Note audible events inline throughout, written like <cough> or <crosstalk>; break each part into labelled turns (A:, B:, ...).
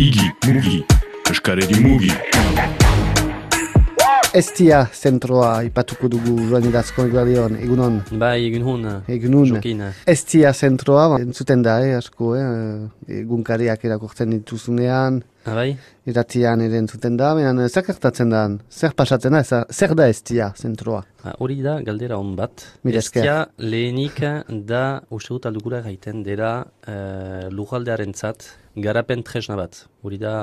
A: Igi, mugi, eskaredi mugi.
B: Estia zentroa ipatuko dugu joan idazko egunon, egunon.
C: Bai, egun hon,
B: Egunon.
C: jokin.
B: Estia zentroa, entzuten da, eh, asko, eh, egunkariak erakortzen dituzunean,
C: Ah, bai?
B: iratian ere entzuten da, baina zer gertatzen da, zer pasatzen da, zer- zer da estia zentroa?
C: Ah, Hori da, galdera hon bat. Estia lehenik da, uste dut aldugura gaiten dela, uh, lugaldearen zat, garapen tresna bat. Hori da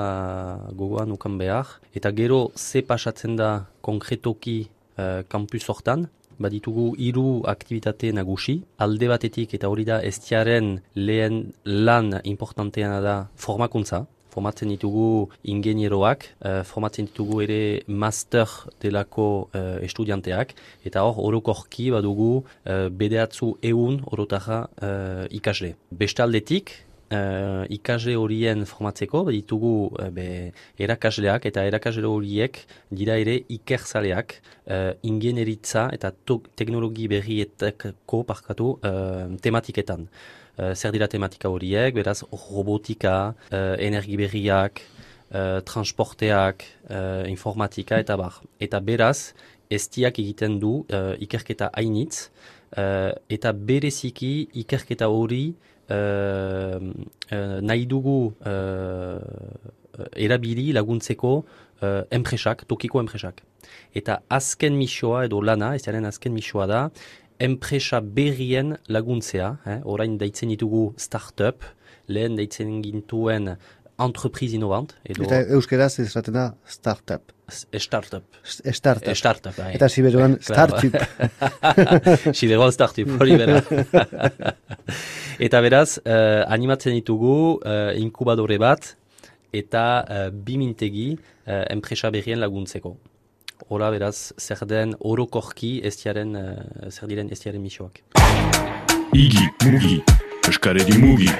C: gogoan ukan behar. Eta gero, ze pasatzen da konkretoki uh, kampus hortan, baditugu hiru aktivitate nagusi. Alde batetik eta hori da estiaren lehen lan importanteana da formakuntza. Formatzen ditugu ingenieroak, eh, formatzen ditugu ere master delako eh, estudianteak, eta hor orokorki badugu eh, bedeatzu eun orotara eh, ikasle. Bestaldetik, eh, ikasle horien formatzeko baditugu eh, be, erakasleak eta erakasle horiek dira ere ikerzaleak eh, ingenieritza eta teknologi berrietako parkatu eh, tematiketan. Eh, zer dira tematika horiek, beraz robotika, eh, energi berriak, eh, transporteak, eh, informatika eta bar. Eta beraz, estiak egiten du eh, ikerketa hainitz, eh, eta bereziki ikerketa hori nahi dugu eh, erabili laguntzeko eh, enpresak, tokiko enpresak. Eta azken misioa edo lana, ez azken misioa da, enpresa berrien laguntzea, eh? orain deitzen ditugu startup, lehen deitzen gintuen entreprise innovant, edo
B: Eta euskeraz esaten da startup.
C: startup.
B: Startup.
C: Eh, Startup, bai.
B: Eta siberuan <laughs> startup. <laughs>
C: Sideroan startup, hori bera. <laughs> eta beraz, eh, animatzen ditugu eh, inkubadore bat eta eh, bi mintegi eh, enpresa berrien laguntzeko. Hora beraz, zer den orokorki estiaren, eh, zer diren estiaren misioak.
A: Igi, mugi, eskaredi mugi.